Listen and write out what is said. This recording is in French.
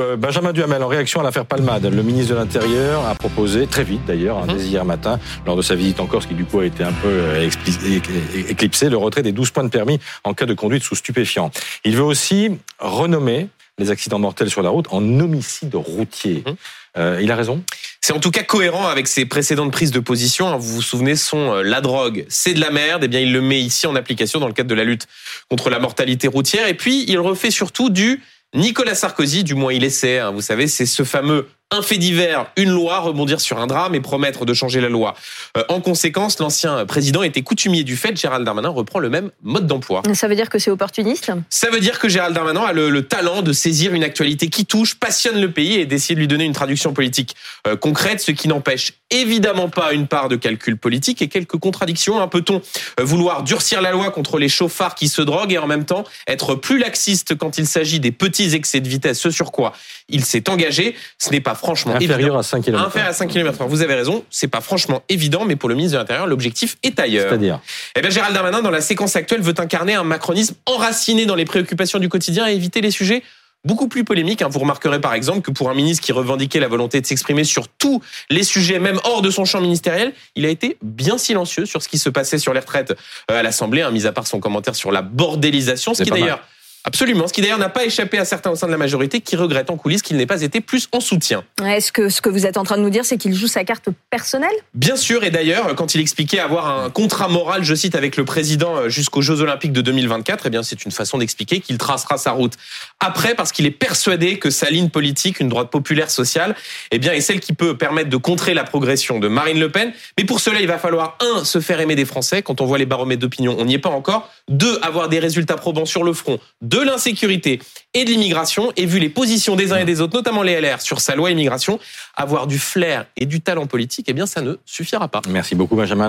Euh, Benjamin Duhamel, en réaction à l'affaire Palmade, le ministre de l'Intérieur a proposé, très vite d'ailleurs, hein, Mhm. dès hier matin, lors de sa visite en Corse, qui du coup a été un peu euh, expli- é- é- éclipsé, le retrait des 12 points de permis en cas de conduite sous stupéfiants. Il veut aussi renommer les accidents mortels sur la route en homicide routier. Mhm. Euh, il a raison? C'est en tout cas cohérent avec ses précédentes prises de position. hein. Vous vous souvenez, son euh, la drogue, c'est de la merde. Eh bien, il le met ici en application dans le cadre de la lutte contre la mortalité routière. Et puis, il refait surtout du Nicolas Sarkozy, du moins il essaie. hein. Vous savez, c'est ce fameux un fait divers, une loi, rebondir sur un drame et promettre de changer la loi. Euh, en conséquence, l'ancien président était coutumier du fait. Gérald Darmanin reprend le même mode d'emploi. Ça veut dire que c'est opportuniste Ça veut dire que Gérald Darmanin a le, le talent de saisir une actualité qui touche, passionne le pays et d'essayer de lui donner une traduction politique euh, concrète, ce qui n'empêche évidemment pas une part de calcul politique et quelques contradictions. Un peut-on euh, vouloir durcir la loi contre les chauffards qui se droguent et en même temps être plus laxiste quand il s'agit des petits excès de vitesse, ce sur quoi il s'est engagé? Ce n'est pas franchement évident. Inférieur à 5 km. Inférieur à 5 km. Vous avez raison, c'est pas franchement évident, mais pour le ministre de l'Intérieur, l'objectif est ailleurs. C'est-à-dire Eh bien, Gérald Darmanin, dans la séquence actuelle, veut incarner un macronisme enraciné dans les préoccupations du quotidien et éviter les sujets beaucoup plus polémiques. hein. Vous remarquerez par exemple que pour un ministre qui revendiquait la volonté de s'exprimer sur tous les sujets, même hors de son champ ministériel, il a été bien silencieux sur ce qui se passait sur les retraites euh, à l'Assemblée, hein, mis à part son commentaire sur la bordélisation, ce qui mal. Absolument, ce qui d'ailleurs n'a pas échappé à certains au sein de la majorité qui regrettent en coulisses qu'il n'ait pas été plus en soutien. Est-ce que ce que vous êtes en train de nous dire, c'est qu'il joue sa carte personnelle? Bien sûr, et d'ailleurs, quand il expliquait avoir un contrat moral, je cite, avec le président euh, jusqu'aux Jeux Olympiques de 2024, eh bien, c'est une façon d'expliquer qu'il tracera sa route après, parce qu'il est persuadé que sa ligne politique, une droite populaire sociale, eh bien, est celle qui peut permettre de contrer la progression de Marine Le Pen. Mais pour cela, il va falloir, un, se faire aimer des Français. Quand on voit les baromètres d'opinion, on n'y est pas encore. Deux, avoir des résultats probants sur le front de l'insécurité et de l'immigration. Et vu les positions des uns et des autres, notamment les LR, sur sa loi immigration, avoir du flair et du talent politique, eh bien, ça ne suffira pas. Merci beaucoup Benjamin.